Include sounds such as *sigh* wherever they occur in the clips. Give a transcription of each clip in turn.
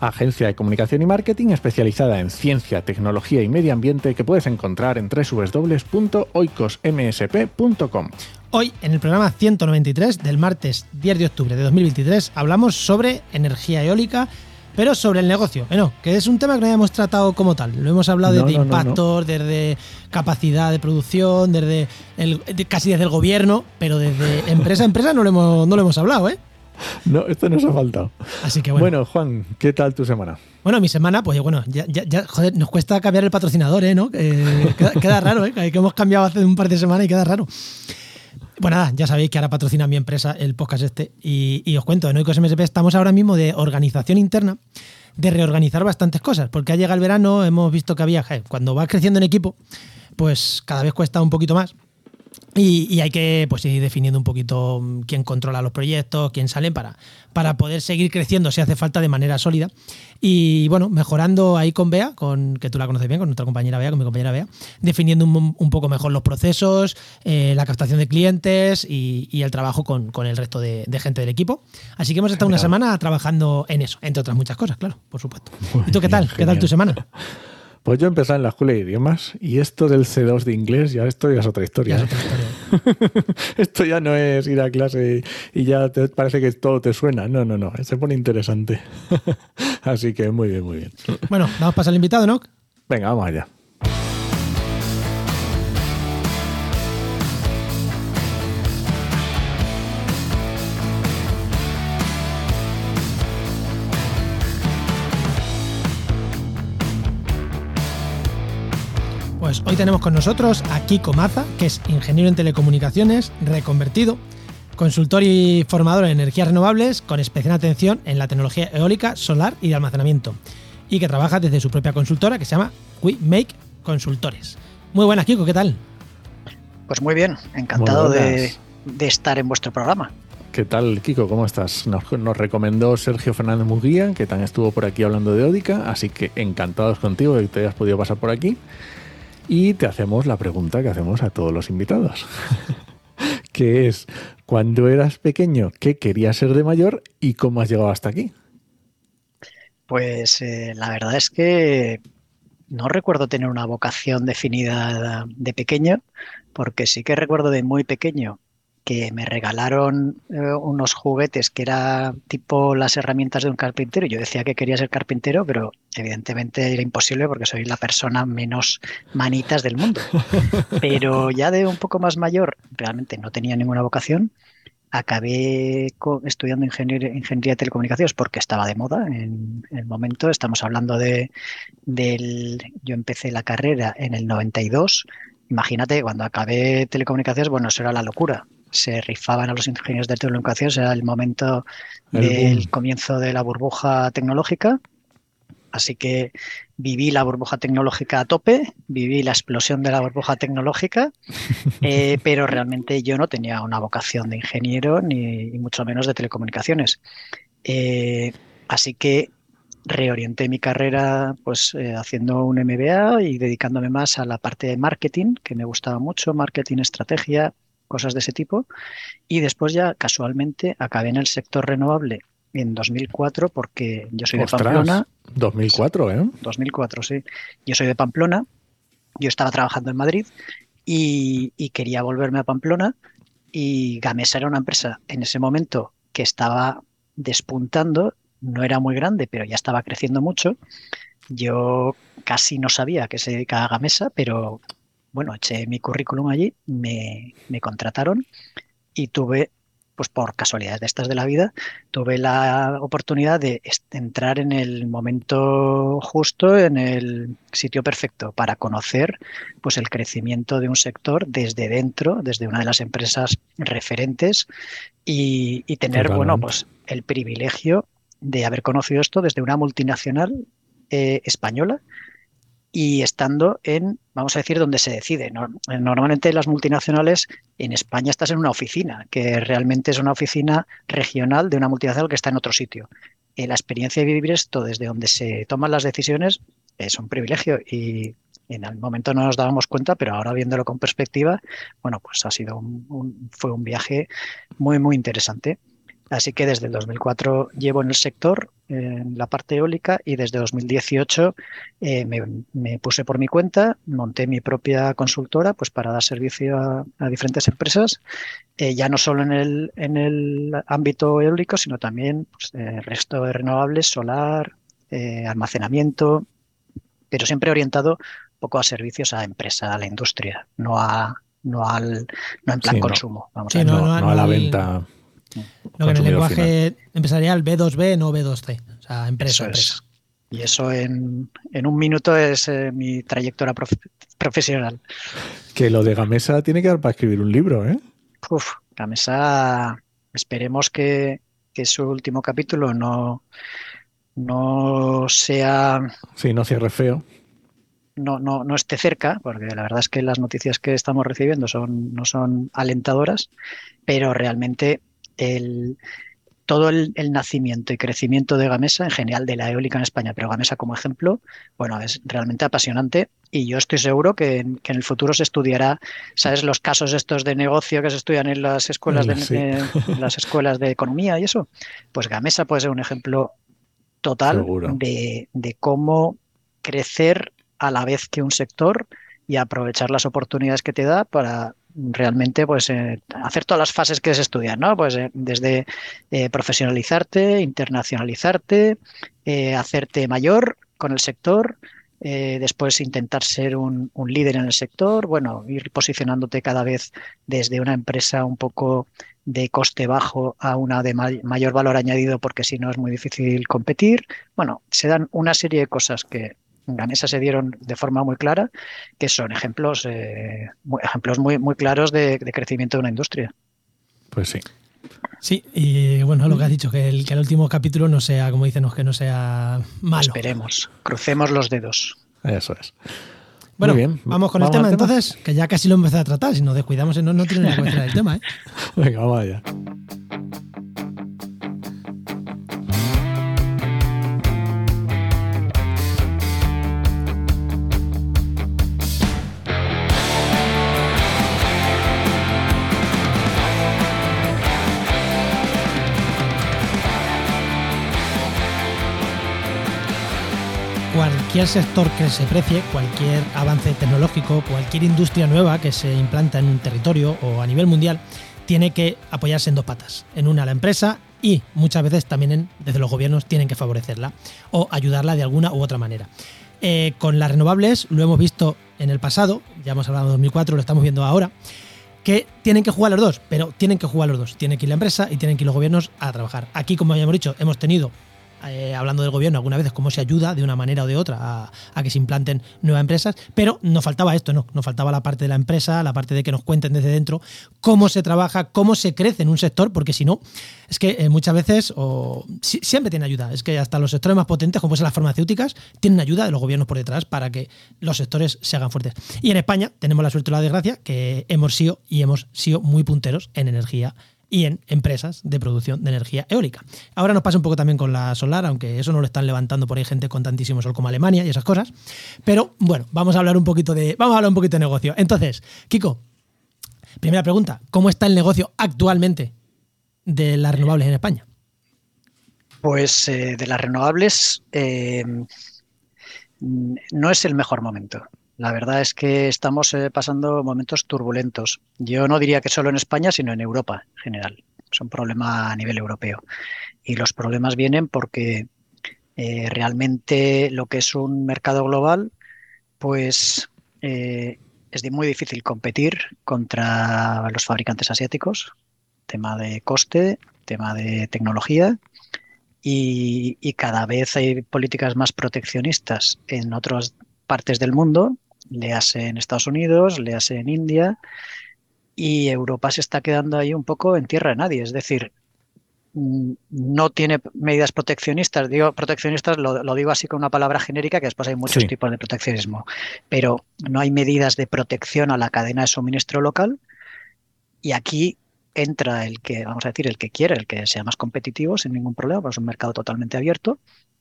agencia de comunicación y marketing especializada en ciencia, tecnología y medio ambiente que puedes encontrar en www.oicosmsp.com. Hoy, en el programa 193 del martes 10 de octubre de 2023, hablamos sobre energía eólica, pero sobre el negocio, bueno, que es un tema que no hayamos tratado como tal. Lo hemos hablado desde impactos, desde capacidad de producción, desde el, casi desde el gobierno, pero desde *laughs* empresa a empresa no lo hemos, no lo hemos hablado, ¿eh? *laughs* No, esto nos ha faltado. Así que bueno. Bueno, Juan, ¿qué tal tu semana? Bueno, mi semana, pues bueno, ya, ya, joder, nos cuesta cambiar el patrocinador, ¿eh? ¿No? queda, raro, ¿eh? Que hemos cambiado hace un par de semanas y queda raro. Bueno, nada, ya sabéis que ahora patrocina mi empresa el podcast este. Y, os cuento, en Oikos MSP estamos ahora mismo de organización interna, de reorganizar bastantes cosas, porque ha llegado el verano, hemos visto que había, cuando va creciendo en equipo, pues cada vez cuesta un poquito más y, hay que pues, ir definiendo un poquito quién controla los proyectos, quién salen para, para poder seguir creciendo si hace falta de manera sólida. Y bueno, mejorando ahí con Bea, con, que tú la conoces bien, con nuestra compañera Bea, con mi compañera Bea, definiendo un, poco mejor los procesos, eh, la captación de clientes y, el trabajo con, el resto de, gente del equipo. Así que hemos estado una semana trabajando en eso, entre otras muchas cosas, claro, por supuesto. ¿Y tú qué tal? ¿Qué tal tu semana? *laughs* Pues yo empecé en la escuela de idiomas y esto del C2 de inglés, ya esto ya es otra historia. *laughs* esto ya no es ir a clase y, ya te parece que todo te suena. No, no, no. Se pone interesante. *laughs* Así que muy bien, muy bien. Bueno, vamos a pasar al invitado, ¿no? Venga, vamos allá. Pues hoy tenemos con nosotros a Kiko Maza, que es ingeniero en telecomunicaciones, reconvertido, consultor y formador en energías renovables, con especial atención en la tecnología eólica, solar y de almacenamiento, y que trabaja desde su propia consultora que se llama We Make Consultores. Muy buenas, Kiko, ¿qué tal? Pues muy bien, encantado de, estar en vuestro programa. ¿Qué tal, Kiko? ¿Cómo estás? Nos, recomendó Sergio Fernández Muguía, que también estuvo por aquí hablando de Eólica, así que encantados contigo de que te hayas podido pasar por aquí y te hacemos la pregunta que hacemos a todos los invitados, *laughs* que es, cuando eras pequeño, ¿qué querías ser de mayor y cómo has llegado hasta aquí? Pues eh, la verdad es que no recuerdo tener una vocación definida de pequeño, porque sí que recuerdo de muy pequeño que me regalaron eh, unos juguetes que era tipo las herramientas de un carpintero. Yo decía que quería ser carpintero, pero evidentemente era imposible porque soy la persona menos manitas del mundo. *laughs* Pero ya de un poco más mayor, realmente no tenía ninguna vocación. Acabé estudiando ingeniería, ingeniería de telecomunicaciones porque estaba de moda en, el momento. Estamos hablando de del. Yo empecé la carrera en el 92. Imagínate, cuando acabé telecomunicaciones, bueno, eso era la locura se rifaban a los ingenieros de telecomunicaciones, era el momento del comienzo de la burbuja tecnológica. Así que viví la burbuja tecnológica a tope, viví la explosión de la burbuja tecnológica, *laughs* eh, pero realmente yo no tenía una vocación de ingeniero ni, mucho menos de telecomunicaciones. Eh, así que reorienté mi carrera pues eh, haciendo un MBA y dedicándome más a la parte de marketing, que me gustaba mucho, marketing, estrategia, cosas de ese tipo. Y después ya casualmente acabé en el sector renovable en 2004 porque yo soy de Pamplona. 2004, ¿eh? 2004, sí. Yo soy de Pamplona, yo estaba trabajando en Madrid y, y quería volverme a Pamplona y Gamesa era una empresa en ese momento que estaba despuntando, no era muy grande, pero ya estaba creciendo mucho. Yo casi no sabía que se dedicaba a Gamesa, pero bueno, eché mi currículum allí, me, contrataron y tuve, pues por casualidades de estas de la vida, tuve la oportunidad de entrar en el momento justo, en el sitio perfecto para conocer pues el crecimiento de un sector desde dentro, desde una de las empresas referentes y, tener, bueno, pues el privilegio de haber conocido esto desde una multinacional eh, española y estando en, vamos a decir, donde se decide. Normalmente las multinacionales, en España estás en una oficina, que realmente es una oficina regional de una multinacional que está en otro sitio. Eh, la experiencia de vivir esto desde donde se toman las decisiones es un privilegio y en el momento no nos dábamos cuenta, pero ahora viéndolo con perspectiva, bueno, pues ha sido un, fue un viaje muy, muy interesante. Así que desde el 2004 llevo en el sector, en la parte eólica, y desde 2018 eh, me, puse por mi cuenta, monté mi propia consultora pues para dar servicio a, diferentes empresas, eh, ya no solo en el, en el ámbito eólico, sino también pues, el resto de renovables, solar, eh, almacenamiento, pero siempre orientado un poco a servicios a empresa, a la industria, no a no al no en plan consumo, vamos a no, a la venta lo que en el lenguaje empresarial B2B, no B2C. O sea, empresa, Y eso en, un minuto es eh, mi trayectoria profesional. Que lo de Gamesa tiene que dar para escribir un libro, ¿eh? Uf, Gamesa, esperemos que, su último capítulo no, no sea. Sí, no cierre feo. No, no, no esté cerca, porque la verdad es que las noticias que estamos recibiendo son, no son alentadoras, pero realmente el, todo el, nacimiento y crecimiento de Gamesa, en general de la eólica en España, pero Gamesa como ejemplo, bueno, es realmente apasionante y yo estoy seguro que en, el futuro se estudiará, ¿sabes? Los casos estos de negocio que se estudian en las escuelas, de, las escuelas de economía y eso. Pues Gamesa puede ser un ejemplo total de, de cómo crecer a la vez que un sector y aprovechar las oportunidades que te da para realmente pues eh, hacer todas las fases que se estudian, ¿no? Pues eh, desde eh, profesionalizarte, internacionalizarte, hacerte mayor con el sector, después intentar ser un, líder en el sector, bueno, ir posicionándote cada vez desde una empresa un poco de coste bajo a una de mayor valor añadido porque si no es muy difícil competir. Bueno, se dan una serie de cosas que Gamesa se dieron de forma muy clara, que son ejemplos, eh, muy, ejemplos muy, muy claros de, crecimiento de una industria. Pues sí. Sí, y bueno, lo que has dicho, que el, que el último capítulo no sea, como dicen, que no sea malo. Esperemos, crucemos los dedos. Eso es. Bueno, bien. vamos con el tema, entonces, que ya casi lo empecé a tratar, si nos descuidamos no, no tiene ni el tema. ¿eh? *laughs* Venga, vaya. Cualquier sector que se precie, cualquier avance tecnológico, cualquier industria nueva que se implanta en un territorio o a nivel mundial, tiene que apoyarse en dos patas. En una la empresa y muchas veces también desde los gobiernos tienen que favorecerla o ayudarla de alguna u otra manera. Eh, con las renovables lo hemos visto en el pasado, ya hemos hablado de 2004, lo estamos viendo ahora, que tienen que jugar los dos, pero tienen que jugar los dos. Tiene que ir la empresa y tienen que ir los gobiernos a trabajar. Aquí, como habíamos dicho, hemos tenido eh, hablando del gobierno algunas veces, cómo se ayuda de una manera o de otra a, que se implanten nuevas empresas, pero no faltaba esto, no, no faltaba la parte de la empresa, la parte de que nos cuenten desde dentro cómo se trabaja, cómo se crece en un sector, porque si no, es que eh, muchas veces o, siempre tiene ayuda, es que hasta los sectores más potentes, como son las farmacéuticas, tienen ayuda de los gobiernos por detrás para que los sectores se hagan fuertes. Y en España tenemos la suerte y la desgracia que hemos sido y hemos sido muy punteros en energía y en empresas de producción de energía eólica. Ahora nos pasa un poco también con la solar, aunque eso no lo están levantando por ahí gente con tantísimo sol como Alemania y esas cosas. Pero bueno, vamos a hablar un poquito de, vamos a hablar un poquito de negocio. Entonces, Kiko, primera pregunta, ¿cómo está el negocio actualmente de las renovables en España? Pues eh, de las renovables eh, no es el mejor momento. La verdad es que estamos eh, pasando momentos turbulentos. Yo no diría que solo en España, sino en Europa en general. Es un problema a nivel europeo. Y los problemas vienen porque eh, realmente lo que es un mercado global, pues eh, es muy difícil competir contra los fabricantes asiáticos. Tema de coste, tema de tecnología. Y, y cada vez hay políticas más proteccionistas en otras partes del mundo le hace en Estados Unidos, le hace en India y Europa se está quedando ahí un poco en tierra de nadie. Es decir, mm, no tiene medidas proteccionistas. Digo proteccionistas, lo, digo así con una palabra genérica, que después hay muchos tipos de proteccionismo, pero no hay medidas de protección a la cadena de suministro local. Y aquí entra el que, vamos a decir, el que quiere, el que sea más competitivo sin ningún problema, pues es un mercado totalmente abierto,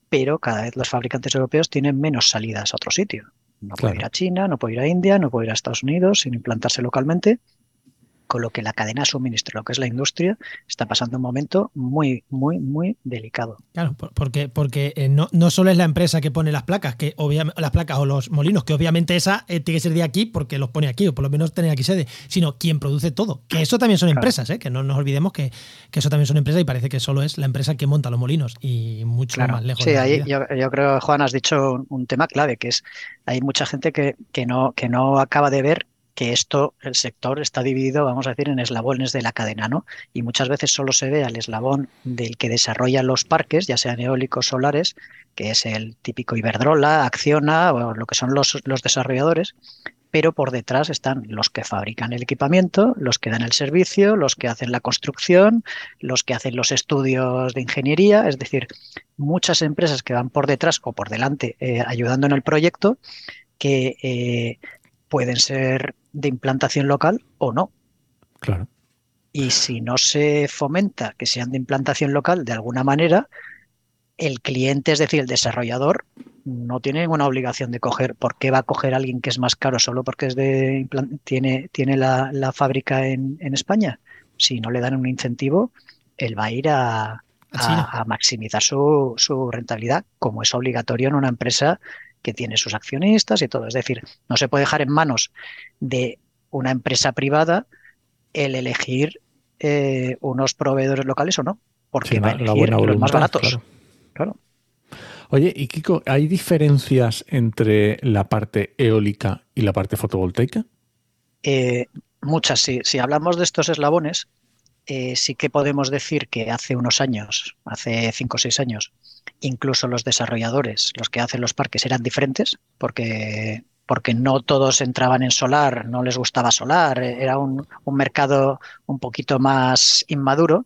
pero cada vez los fabricantes europeos tienen menos salidas a otro sitio. No puede ir a China, no puede ir a India, no puede ir a Estados Unidos sin implantarse localmente con lo que la cadena de suministro, lo que es la industria, está pasando un momento muy, muy, muy delicado. Claro, porque, porque eh, no, no solo es la empresa que pone las placas, que obviamente las placas o los molinos, que obviamente esa eh, tiene que ser de aquí porque los pone aquí, o por lo menos tener aquí sede, sino quien produce todo. Que eso también son empresas, ¿eh? que no nos olvidemos que, eso también son empresas y parece que solo es la empresa que monta los molinos y mucho más lejos. Sí, ahí yo, yo, creo, Juan, has dicho un tema clave, que es hay mucha gente que, que, no, que no acaba de ver que esto, el sector está dividido, vamos a decir, en eslabones de la cadena, ¿no? Y muchas veces solo se ve al eslabón del que desarrolla los parques, ya sean eólicos, solares, que es el típico Iberdrola, Acciona o lo que son los, los desarrolladores, pero por detrás están los que fabrican el equipamiento, los que dan el servicio, los que hacen la construcción, los que hacen los estudios de ingeniería, es decir, muchas empresas que van por detrás o por delante eh, ayudando en el proyecto que eh, pueden ser de implantación local o no. Claro. Y si no se fomenta que sean de implantación local de alguna manera, el cliente, es decir, el desarrollador, no tiene ninguna obligación de coger. ¿Por qué va a coger a alguien que es más caro solo porque es de tiene, tiene la, fábrica en, España? Si no le dan un incentivo, él va a ir a, a, maximizar su, su, rentabilidad, como es obligatorio en una empresa que tiene sus accionistas y todo. Es decir, no se puede dejar en manos de una empresa privada el elegir eh, unos proveedores locales o no, porque va a elegir los más baratos. Claro. Oye, y Kiko, ¿hay diferencias entre la parte eólica y la parte fotovoltaica? Eh, muchas, sí. Si hablamos de estos eslabones, eh, sí que podemos decir que hace unos años, hace cinco o seis años, incluso los desarrolladores, los que hacen los parques, eran diferentes, porque, porque no todos entraban en solar, no les gustaba solar, era un, un mercado un poquito más inmaduro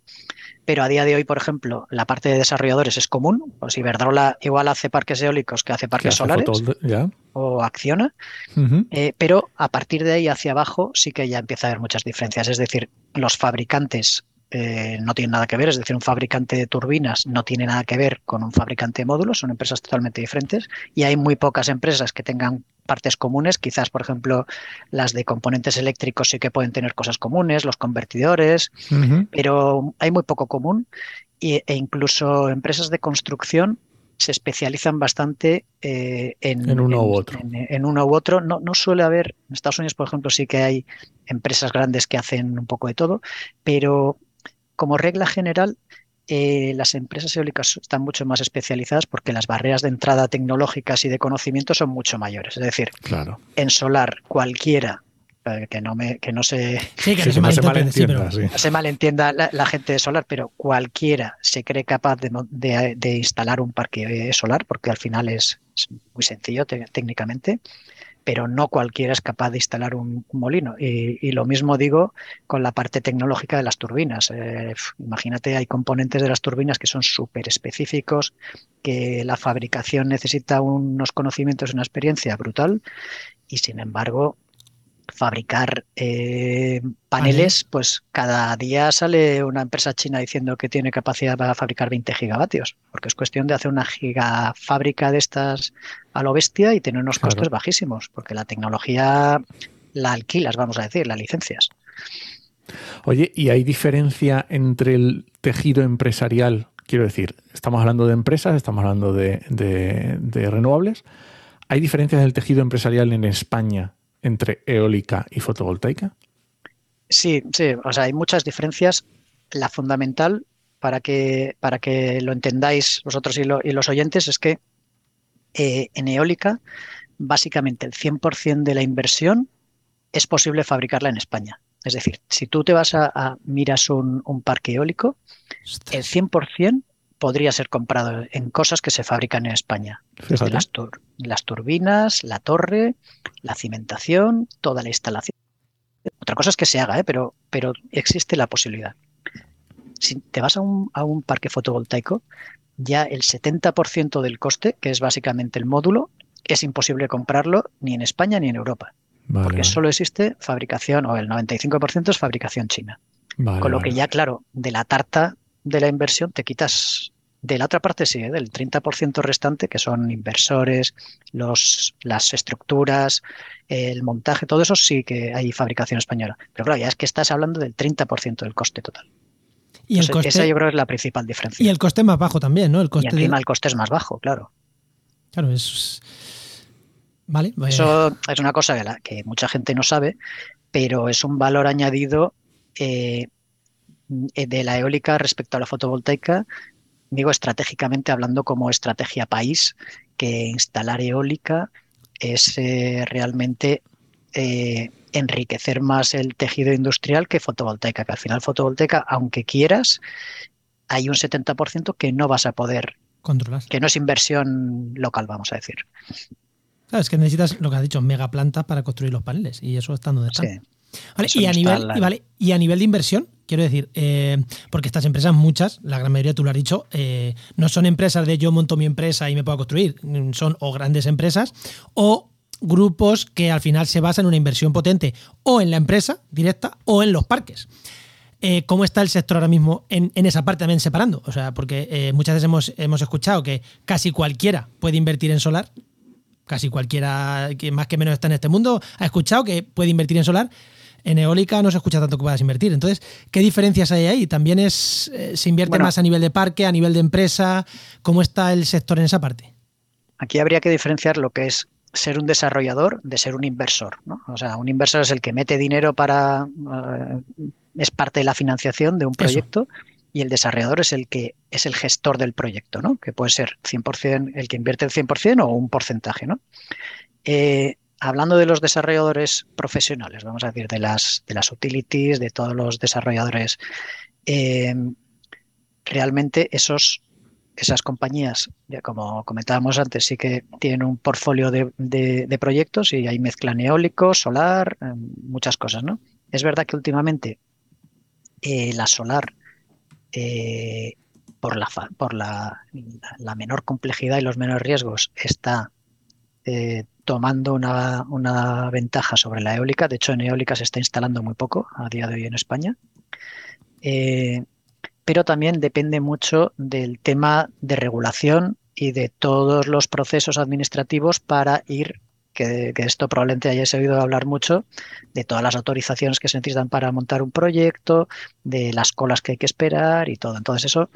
pero a día de hoy, por ejemplo, la parte de desarrolladores es común. Pues Iberdrola igual hace parques eólicos que hace parques solares o acciona, eh, pero a partir de ahí hacia abajo sí que ya empieza a haber muchas diferencias. Es decir, los fabricantes eh, no tienen nada que ver, es decir, un fabricante de turbinas no tiene nada que ver con un fabricante de módulos, son empresas totalmente diferentes y hay muy pocas empresas que tengan partes comunes, quizás, por ejemplo, las de componentes eléctricos sí que pueden tener cosas comunes, los convertidores, pero hay muy poco común e incluso empresas de construcción se especializan bastante eh, en, uno u otro. En, uno u otro. No, no suele haber, en Estados Unidos, por ejemplo, sí que hay empresas grandes que hacen un poco de todo, pero como regla general, eh, las empresas eólicas están mucho más especializadas porque las barreras de entrada tecnológicas y de conocimiento son mucho mayores. Es decir, claro. en solar cualquiera eh, que no me que no se se, malentienda, la, gente de solar, pero cualquiera se cree capaz de, instalar un parque solar porque al final es, muy sencillo técnicamente pero no cualquiera es capaz de instalar un, molino. Y, lo mismo digo con la parte tecnológica de las turbinas. Eh, imagínate, hay componentes de las turbinas que son súper específicos, que la fabricación necesita unos conocimientos una experiencia brutal, y sin embargo, fabricar eh, paneles, pues cada día sale una empresa china diciendo que tiene capacidad para fabricar 20 gigavatios, porque es cuestión de hacer una gigafábrica de estas a lo bestia y tener unos costes bajísimos, porque la tecnología la alquilas, vamos a decir, las licencias. Oye, ¿y hay diferencia entre el tejido empresarial? Quiero decir, estamos hablando de empresas, estamos hablando de, de renovables. ¿Hay diferencias del tejido empresarial en España entre eólica y fotovoltaica? Sí, sí, o sea, hay muchas diferencias. La fundamental para que, para que lo entendáis vosotros y, los oyentes es que eh, en eólica básicamente el 100% de la inversión es posible fabricarla en España. Es decir, si tú te vas a, miras un, parque eólico, el 100% podría ser comprado en cosas que se fabrican en España. las, las, turbinas, la torre, la cimentación, toda la instalación. Otra cosa es que se haga, ¿eh? pero, pero existe la posibilidad. si te vas a un, a un parque fotovoltaico, ya el 70% del coste, que es básicamente el módulo, es imposible comprarlo ni en España ni en Europa. Vale, porque vale. solo existe fabricación, o el 95% es fabricación china. Vale, Con lo que ya, claro, de la tarta de la inversión te quitas. De la otra parte sí, ¿eh? del 30% restante, que son inversores, los, las estructuras, el montaje, todo eso sí que hay fabricación española. Pero claro, ya es que estás hablando del 30% del coste total. Y el, Entonces, coste, Esa yo creo que es la principal diferencia. y el coste más bajo también, ¿no? El Y coste de- el coste es más bajo, claro. Claro, es. Vale. pues- Eso es una cosa que, la- que mucha gente no sabe, pero es un valor añadido eh, de la eólica respecto a la fotovoltaica, digo estratégicamente hablando como estrategia país, que instalar eólica es eh, realmente eh, enriquecer más el tejido industrial que fotovoltaica, que al final fotovoltaica, aunque quieras, hay un 70% que no vas a poder, controlar. que no es inversión local, vamos a decir. Claro, es que necesitas lo que has dicho, mega planta para construir los paneles. Y eso está donde están. Sí. Vale, y, a nivel, la- y, vale, y a nivel de inversión, quiero decir, eh, porque estas empresas, muchas, la gran mayoría, tú lo has dicho, eh, no son empresas de yo monto mi empresa y me puedo construir. Mm, Son o grandes empresas o grupos que al final se basan en una inversión potente o en la empresa directa o en los parques. Eh, ¿Cómo está el sector ahora mismo en, en esa parte también separando? O sea, porque eh, muchas veces hemos, hemos escuchado que casi cualquiera puede invertir en solar, casi cualquiera que más que menos está en este mundo ha escuchado que puede invertir en solar. En eólica no se escucha tanto que puedas invertir. Entonces, ¿qué diferencias hay ahí? ¿También es eh, se invierte Bueno. más a nivel de parque, a nivel de empresa? ¿Cómo está el sector en esa parte? Aquí habría que diferenciar lo que es ser un desarrollador de ser un inversor. ¿no? O sea, un inversor es el que mete dinero para. eh, es parte de la financiación de un proyecto y el desarrollador es el que es el gestor del proyecto, ¿no? que puede ser 100% el que invierte el 100% o un porcentaje. ¿no? Eh, hablando de los desarrolladores profesionales, vamos a decir, de las, de las utilities, de todos los desarrolladores, eh, realmente esos esas compañías, ya como comentábamos antes, sí que tienen un portfolio de, de- proyectos y ahí mezclan eólico, solar, eh, muchas cosas, ¿no? Es verdad que últimamente eh, la solar, por, la, por la menor complejidad y los menores riesgos, está eh, tomando una, una ventaja sobre la eólica. De hecho, en eólica se está instalando muy poco a día de hoy en España. Eh, pero también depende mucho del tema de regulación y de todos los procesos administrativos para ir, que, esto probablemente hayáis oído hablar mucho, de todas las autorizaciones que se necesitan para montar un proyecto, de las colas que hay que esperar y todo. Entonces eso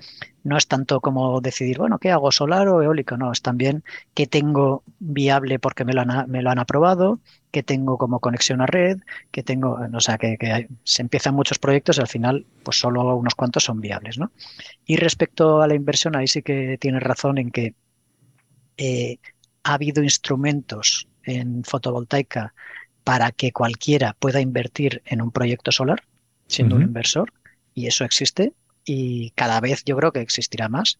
no es tanto como decidir, bueno, ¿qué hago, solar o eólico? No, es también qué tengo viable porque me lo han, me lo han aprobado, qué tengo como conexión a red, que tengo, o sea, que, se empiezan muchos proyectos y al final, pues solo unos cuantos son viables, ¿no? Y respecto a la inversión, ahí sí que tienes razón en que eh, ha habido instrumentos en fotovoltaica para que cualquiera pueda invertir en un proyecto solar, siendo un inversor, y eso existe, y cada vez yo creo que existirá más,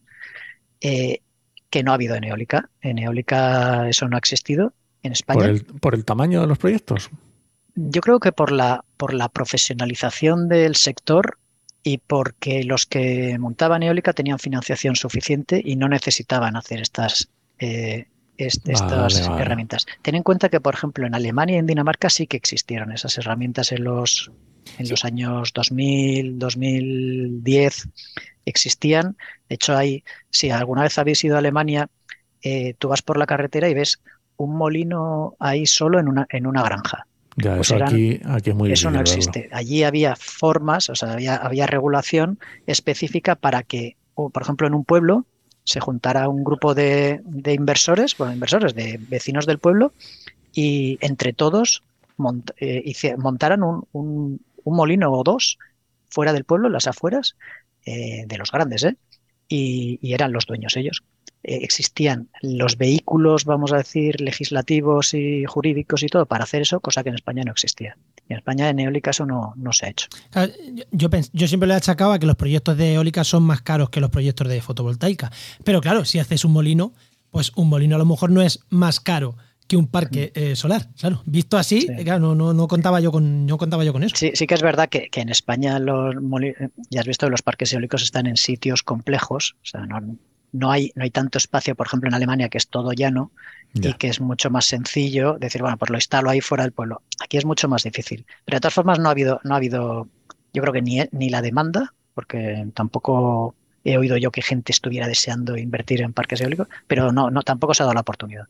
eh, que no ha habido en eólica. En eólica eso no ha existido. En España Por el, por el tamaño de los proyectos. yo creo que por la, por la profesionalización del sector y porque los que montaban eólica tenían financiación suficiente y no necesitaban hacer estas, eh, estas vale. herramientas. Ten en cuenta que, por ejemplo, en Alemania y en Dinamarca sí que existieron esas herramientas en los, en los años 2000, 2010, existían. De hecho, hay, si alguna vez habéis ido a Alemania, eh, tú vas por la carretera y ves un molino ahí solo en una, en una granja. Ya, Pues eso eran- aquí, aquí es muy Eso no verlo. existe. Allí había formas, o sea, había, había regulación específica para que, o, por ejemplo, en un pueblo se juntara un grupo de, de inversores, bueno, inversores, de vecinos del pueblo, y entre todos mont- eh, montaran un, un- un molino o dos fuera del pueblo, en las afueras, eh, de los grandes, ¿eh? Y, y eran los dueños ellos. Eh, existían los vehículos, vamos a decir, legislativos y jurídicos y todo para hacer eso, cosa que en España no existía. En España en eólica eso no, no se ha hecho. Yo, yo siempre le achacaba que los proyectos de eólica son más caros que los proyectos de fotovoltaica. Pero claro, si haces un molino, pues un molino a lo mejor no es más caro que un parque eh, solar. Claro, visto así, claro, no, no, contaba yo con, no contaba yo con eso. Sí, sí que es verdad que, en España los ya has visto que los parques eólicos están en sitios complejos, o sea, no, no hay, no hay tanto espacio, por ejemplo, en Alemania, que es todo llano y que es mucho más sencillo decir, bueno, pues lo instalo ahí fuera del pueblo. Aquí es mucho más difícil. Pero de todas formas no ha habido, no ha habido, yo creo que ni, ni la demanda, porque tampoco he oído yo que gente estuviera deseando invertir en parques eólicos, pero no, no tampoco se ha dado la oportunidad.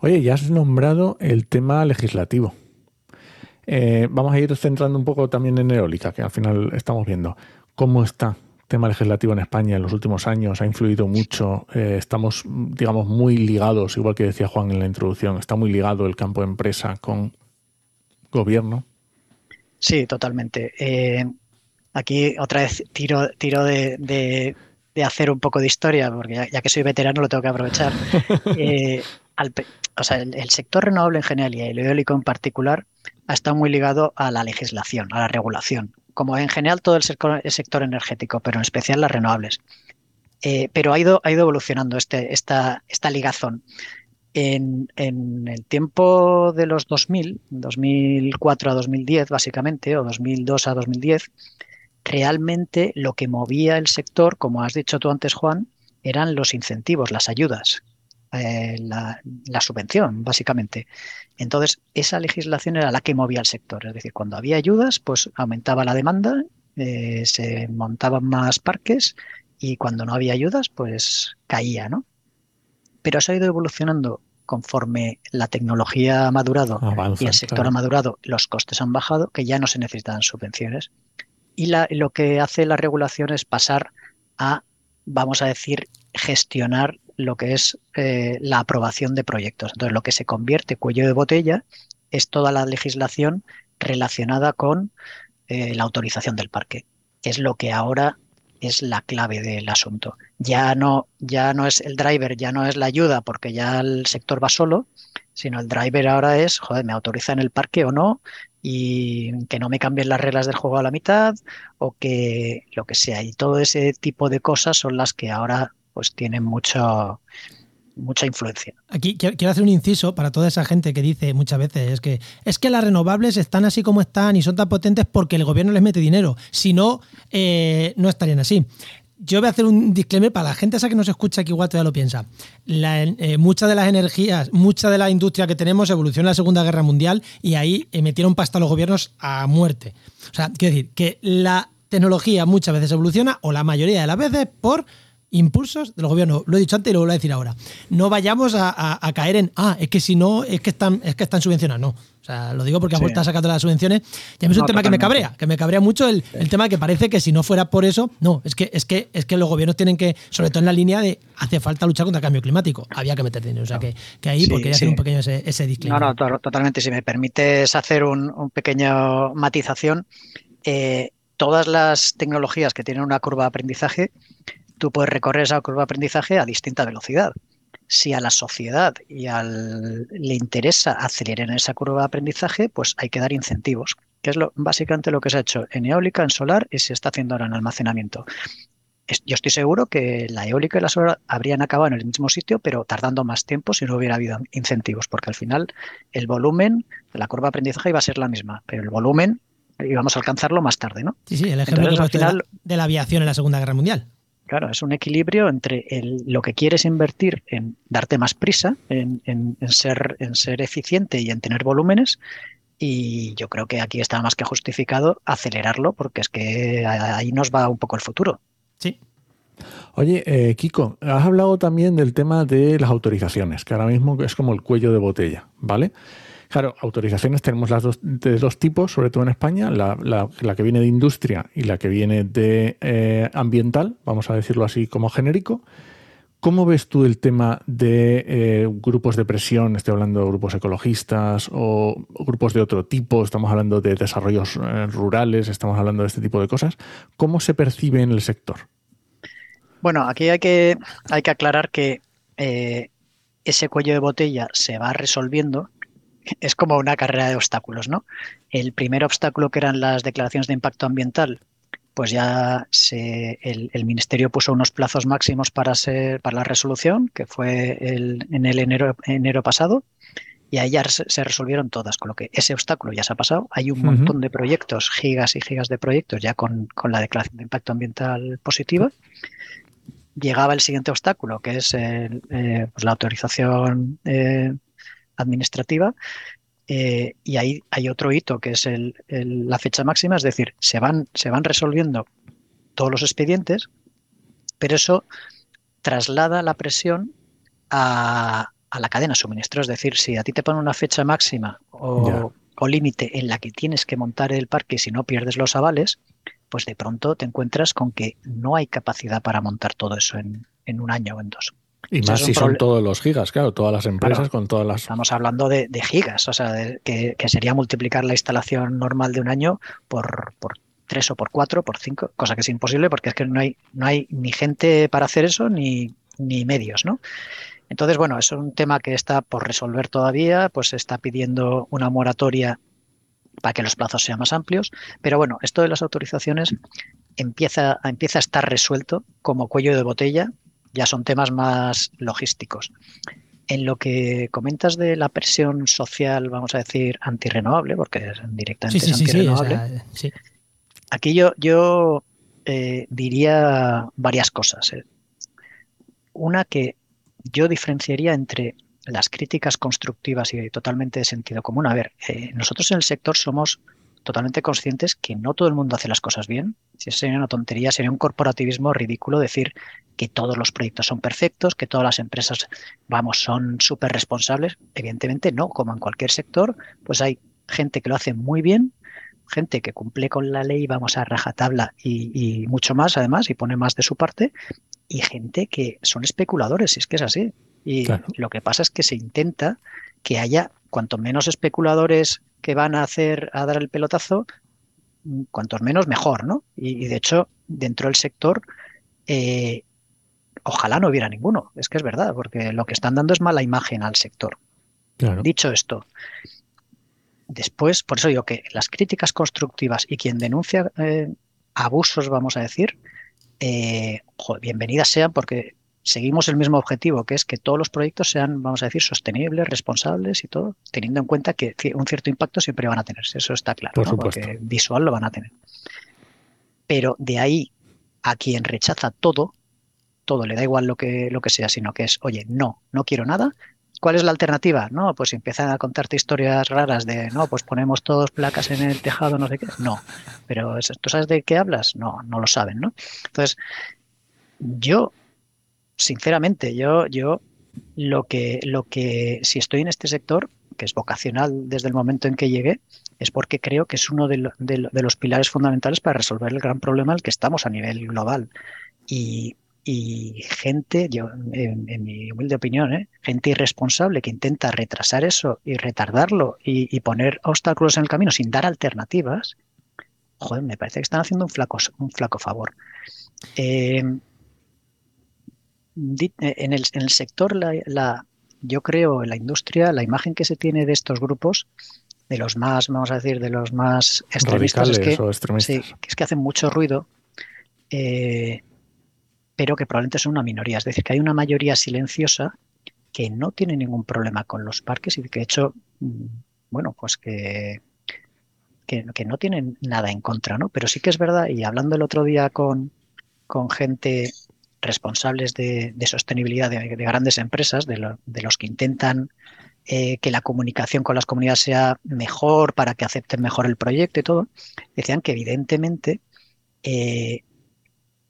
Oye, ya has nombrado el tema legislativo. Eh, vamos a ir centrando un poco también en eólica, que al final estamos viendo. ¿Cómo está tema legislativo en España en los últimos años? ¿Ha influido mucho? Eh, estamos, digamos, muy ligados, igual que decía Juan en la introducción, está muy ligado el campo de empresa con gobierno. Sí, totalmente. Eh, aquí otra vez tiro, tiro de, hacer un poco de historia, porque ya, que soy veterano lo tengo que aprovechar. *laughs* o sea, el, sector renovable en general y el eólico en particular ha estado muy ligado a la legislación, a la regulación, como en general todo el sector, energético, pero en especial las renovables. Eh, pero ha ido, ha ido evolucionando este, esta, esta ligazón. En, en, el tiempo de los 2000, 2004 a 2010 básicamente, o 2002 a 2010, realmente lo que movía el sector, como has dicho tú antes, Juan, eran los incentivos, las ayudas, eh, la, subvención, básicamente. Entonces, esa legislación era la que movía el sector. Es decir, cuando había ayudas, pues aumentaba la demanda, eh, se montaban más parques y cuando no había ayudas, pues caía, ¿no? Pero eso ha ido evolucionando conforme la tecnología ha madurado y el sector ha madurado, los costes han bajado, que ya no se necesitan subvenciones. Y lo que hace la regulación es pasar a, vamos a decir, gestionar lo que es eh, la aprobación de proyectos. Entonces, lo que se convierte cuello de botella es toda la legislación relacionada con eh, la autorización del parque, que es lo que ahora es la clave del asunto. Ya no, ya no es el driver, ya no es la ayuda porque ya el sector va solo, sino el driver ahora es, joder, me autorizan el parque o no y que no me cambien las reglas del juego a la mitad o que lo que sea. Y todo ese tipo de cosas son las que ahora pues tienen mucho, mucha influencia. Aquí quiero hacer un inciso para toda esa gente que dice muchas veces es que es que las renovables están así como están y son tan potentes porque el gobierno les mete dinero. Si no, eh, no estarían así. Yo voy a hacer un disclaimer para la gente esa que nos escucha que igual todavía lo piensa. Eh, muchas de las energías, mucha de la industria que tenemos evolucionó en la Segunda Guerra Mundial y ahí metieron pasta los gobiernos a muerte. O sea, quiero decir que la tecnología muchas veces evoluciona o la mayoría de las veces por impulsos del gobierno. Lo he dicho antes y lo voy a decir ahora. No vayamos a, caer en, ah, es que si no, es que están, es que están subvencionados. No. O sea, lo digo porque sí. a sacando las subvenciones. Ya es un tema que me cabrea, que me cabrea mucho el, tema que parece que si no fuera por eso, no, es que, es que, es que los gobiernos tienen que, sobre todo en la línea de hace falta luchar contra el cambio climático. Había que meter dinero. O sea que, que ahí, porque quería hacer un pequeño ese, ese disclaimer. No, no, totalmente. Si me permites hacer un, un pequeño matización, eh, todas las tecnologías que tienen una curva de aprendizaje tú puedes recorrer esa curva de aprendizaje a distinta velocidad. Si a la sociedad y al le interesa acelerar esa curva de aprendizaje, pues hay que dar incentivos, que es lo, básicamente lo que se ha hecho en eólica, en solar y se está haciendo ahora en almacenamiento. Yo estoy seguro que la eólica y la solar habrían acabado en el mismo sitio, pero tardando más tiempo si no hubiera habido incentivos, porque al final el volumen de la curva de aprendizaje iba a ser la misma, pero el volumen íbamos a alcanzarlo más tarde, ¿no? Sí, sí, el ejemplo al final, de la aviación en la Segunda Guerra Mundial. Claro, es un equilibrio entre lo que quieres invertir en darte más prisa, en, ser, en ser eficiente y en tener volúmenes. Y yo creo que aquí está más que justificado acelerarlo, porque es que ahí nos va un poco el futuro. Sí. Oye, eh, Kiko, has hablado también del tema de las autorizaciones, que ahora mismo es como el cuello de botella, ¿vale? Claro, autorizaciones tenemos las dos, de dos tipos, sobre todo en España, la, que viene de industria y la que viene de eh, ambiental, vamos a decirlo así como genérico. ¿Cómo ves tú el tema de eh, grupos de presión? Estoy hablando de grupos ecologistas o grupos de otro tipo, estamos hablando de desarrollos eh, rurales, estamos hablando de este tipo de cosas. ¿Cómo se percibe en el sector? Bueno, aquí hay que, hay que aclarar que ese cuello de botella se va resolviendo es como una carrera de obstáculos, ¿no? El primer obstáculo que eran las declaraciones de impacto ambiental pues ya se, el, Ministerio puso unos plazos máximos para, ser, para la resolución, que fue el, en el enero, enero pasado, y ahí ya se resolvieron todas, con lo que ese obstáculo ya se ha pasado. Hay un montón de proyectos, gigas y gigas de proyectos ya con, con la declaración de impacto ambiental positiva. Llegaba el siguiente obstáculo, que es el, eh, pues la autorización eh, administrativa, eh, y ahí hay otro hito que es la fecha máxima, es decir, se van, se van resolviendo todos los expedientes, pero eso traslada la presión a, la cadena de suministro. Es decir, si a ti te ponen una fecha máxima o, límite en la que tienes que montar el parque si no pierdes los avales, pues de pronto te encuentras con que no hay capacidad para montar todo eso en un año o en dos. Y más si son todos los gigas, claro, todas las empresas con todas las... Estamos hablando de, gigas, o sea, que, sería multiplicar la instalación normal de un año por, por tres o por cuatro, por cinco, cosa que es imposible porque es que no hay, no hay ni gente para hacer eso ni, ni medios, ¿no? Entonces, bueno, es un tema que está por resolver todavía, pues se está pidiendo una moratoria para que los plazos sean más amplios, pero bueno, esto de las autorizaciones empieza, empieza a estar resuelto como cuello de botella ya son temas más logísticos. En lo que comentas de la presión social, vamos a decir, antirrenovable, porque directamente es antirrenovable, aquí yo, yo eh, diría varias cosas. Eh. Una que yo diferenciaría entre las críticas constructivas y totalmente de sentido común. A ver, eh, nosotros en el sector somos totalmente conscientes que no todo el mundo hace las cosas bien. Si sería una tontería, sería un corporativismo ridículo decir que todos los proyectos son perfectos, que todas las empresas, vamos, son súper responsables. Evidentemente no, como en cualquier sector, pues hay gente que lo hace muy bien, gente que cumple con la ley, vamos a rajatabla y, y mucho más además, y pone más de su parte, y gente que son especuladores, si es que es así. Y lo que pasa es que se intenta que haya cuanto menos especuladores que van a hacer a dar el pelotazo, cuantos menos mejor, ¿no? Y, de hecho, dentro del sector, eh, ojalá no hubiera ninguno. Es que es verdad, porque lo que están dando es mala imagen al sector. Dicho esto, después, por eso digo que las críticas constructivas y quien denuncia eh, abusos, vamos a decir, eh, bienvenidas sean porque seguimos el mismo objetivo, que es que todos los proyectos sean, vamos a decir, sostenibles, responsables y todo, teniendo en cuenta que un cierto impacto siempre van a tener. Eso está claro, porque visual lo van a tener. Pero de ahí a quien rechaza todo, todo, le da igual lo que, lo que sea, sino que es, oye, no, no quiero nada. ¿Cuál es la alternativa? No, pues empiezan a contarte historias raras de, no, pues ponemos todos placas en el tejado, no sé qué. No, pero ¿tú sabes de qué hablas? No, no lo saben, ¿no? Entonces, yo sinceramente, yo, yo lo que, lo que, si estoy en este sector, que es vocacional desde el momento en que llegué, es porque creo que es uno de, los pilares fundamentales para resolver el gran problema al que estamos a nivel global. Y, gente, yo, en, mi humilde opinión, ¿eh? gente irresponsable que intenta retrasar eso y retardarlo y, poner obstáculos en el camino sin dar alternativas, joder, me parece que están haciendo un flaco, un flaco favor. Eh, en el, en el sector, la, yo creo, en la industria, la imagen que se tiene de estos grupos, de los más, vamos a decir, de los más extremistas, es que, es que hacen mucho ruido, eh, pero que probablemente son una minoría. Es decir, que hay una mayoría silenciosa que no tiene ningún problema con los parques y que de hecho, mm, bueno, pues que, que, que, no tienen nada en contra, ¿no? Pero sí que es verdad, y hablando el otro día con, con gente responsables de, sostenibilidad de, grandes empresas, de, los que intentan eh, que la comunicación con las comunidades sea mejor para que acepten mejor el proyecto y todo, decían que evidentemente eh,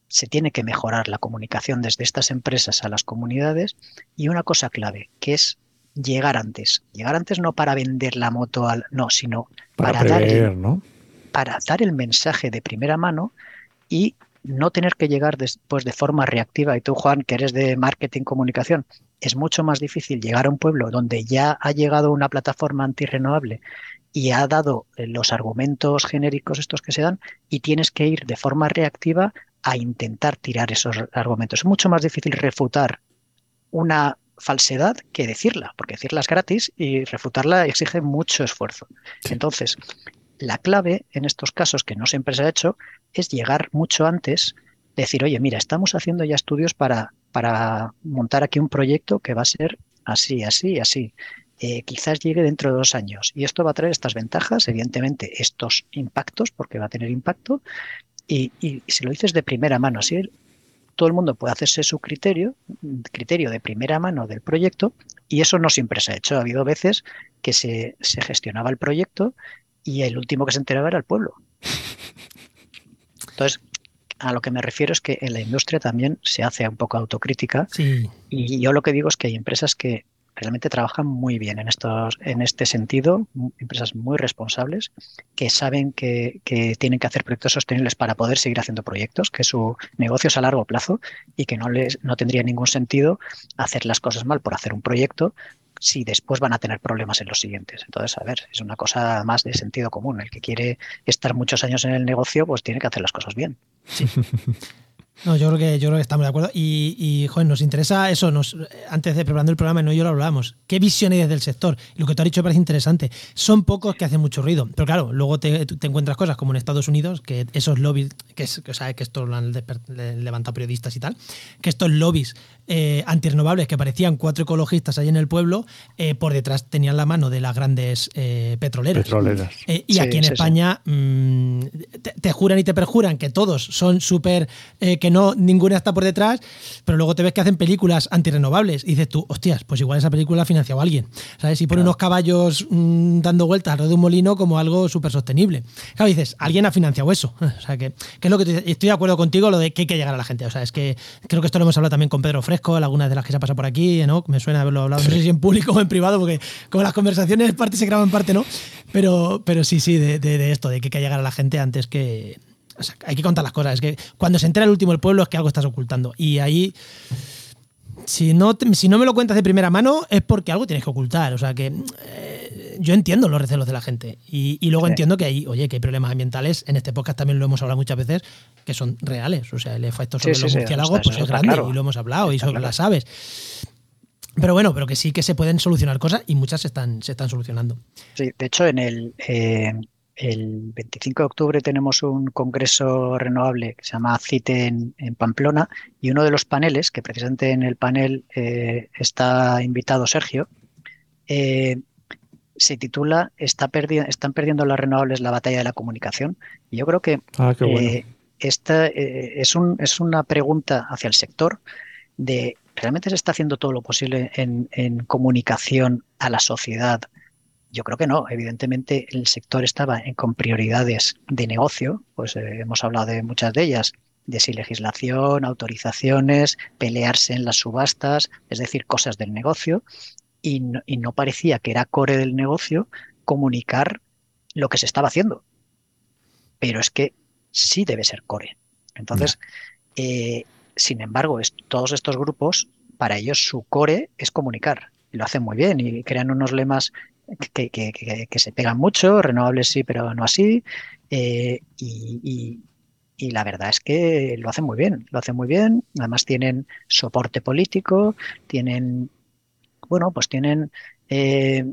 se tiene que mejorar la comunicación desde estas empresas a las comunidades y una cosa clave, que es llegar antes. Llegar antes no para vender la moto al no, sino para, dar para dar el mensaje de primera mano y no tener que llegar después de forma reactiva. Y tú, Juan, que eres de marketing comunicación, es mucho más difícil llegar a un pueblo donde ya ha llegado una plataforma antirrenovable y ha dado eh, los argumentos genéricos estos que se dan y tienes que ir de forma reactiva a intentar tirar esos argumentos. Es mucho más difícil refutar una falsedad que decirla, porque decirla es gratis y refutarla exige mucho esfuerzo. Entonces, la clave en estos casos, que no siempre se ha hecho, es llegar mucho antes, decir, oye, mira, estamos haciendo ya estudios para, para montar aquí un proyecto que va a ser así, así, así. Eh, quizás llegue dentro de dos años. Y esto va a traer estas ventajas, evidentemente, estos impactos, porque va a tener impacto. Y, si lo dices de primera mano, todo el mundo puede hacerse su criterio, criterio de primera mano del proyecto, y eso no siempre se ha hecho. Ha habido veces que se gestionaba el proyecto y el último que se enteraba era el pueblo. Entonces, a lo que me refiero es que en la industria también se hace un poco autocrítica. Y yo lo que digo es que hay empresas que realmente trabajan muy bien en, estos, en este sentido, empresas muy responsables que saben que, que, tienen que hacer proyectos sostenibles para poder seguir haciendo proyectos, que su negocio es a largo plazo y que no, les, no tendría ningún sentido hacer las cosas mal por hacer un proyecto si después van a tener problemas en los siguientes. Entonces, a ver, es una cosa más de sentido común. El que quiere estar muchos años en el negocio, pues tiene que hacer las cosas bien. Sí. *laughs* No, yo creo que yo creo que estamos de acuerdo. Y, y joder, nos interesa eso, nos, antes de preparando el programa, no yo lo hablábamos. ¿Qué visión hay desde el sector? Lo que te has dicho me parece interesante. Son pocos que hacen mucho ruido. Pero claro, luego te, te encuentras cosas como en Estados Unidos, que esos lobbies, que, es, que, o sea, que esto lo han levantado periodistas y tal, que estos lobbies eh, antirrenovables que parecían cuatro ecologistas ahí en el pueblo, eh, por detrás tenían la mano de las grandes eh, petroleras. petroleras. Eh, y sí, aquí en sí, España sí. mmm, te, te, juran y te perjuran que todos son súper, eh, que no, ninguna está por detrás, pero luego te ves que hacen películas antirrenovables y dices tú, hostias, pues igual esa película la ha financiado alguien, ¿sabes? Y pone claro. unos caballos mmm, dando vueltas alrededor de un molino como algo súper sostenible. Claro, dices, alguien ha financiado eso. *laughs* O sea, que, que es lo que te, estoy de acuerdo contigo, lo de que hay que llegar a la gente. O sea, es que creo que esto lo hemos hablado también con Pedro Fresco, algunas de las que se ha pasado por aquí, ¿no? Me suena haberlo hablado, no sé si en público *laughs* o en privado, porque como las conversaciones parte se graban, parte no. Pero, pero sí, sí, de, de, de esto, de que hay que llegar a la gente antes que, o sea, hay que contar las cosas. Es que cuando se entera el último del pueblo es que algo estás ocultando. Y ahí, si no, si no me lo cuentas de primera mano, es porque algo tienes que ocultar. O sea, que eh, yo entiendo los recelos de la gente. Y, y luego sí. entiendo que hay, oye, que hay problemas ambientales. En este podcast también lo hemos hablado muchas veces, que son reales. O sea, el efecto sobre sí, los murciélagos pues es grande claro. y lo hemos hablado y sobre claro. las aves. Pero bueno, pero que sí que se pueden solucionar cosas y muchas se están, se están solucionando. Sí, de hecho, en el, eh, el 25 de octubre tenemos un congreso renovable que se llama CITE en, en Pamplona y uno de los paneles, que precisamente en el panel eh, está invitado Sergio, eh, se titula Está perdi Están perdiendo las renovables la batalla de la comunicación. Y yo creo que ah, bueno. Eh, esta es, un, es una pregunta hacia el sector de ¿realmente se está haciendo todo lo posible en, en comunicación a la sociedad? Yo creo que no. Evidentemente, el sector estaba en, con prioridades de negocio, pues eh, hemos hablado de muchas de ellas, de si legislación, autorizaciones, pelearse en las subastas, es decir, cosas del negocio, y no, y no parecía que era core del negocio comunicar lo que se estaba haciendo. Pero es que sí debe ser core. Entonces, eh, sin embargo, es, todos estos grupos, para ellos su core es comunicar. Y lo hacen muy bien y crean unos lemas que, que, que, que, se pegan mucho, renovables sí, pero no así. Eh, y, y, y, la verdad es que lo hacen muy bien, lo hacen muy bien. Además tienen soporte político, tienen, bueno, pues tienen eh,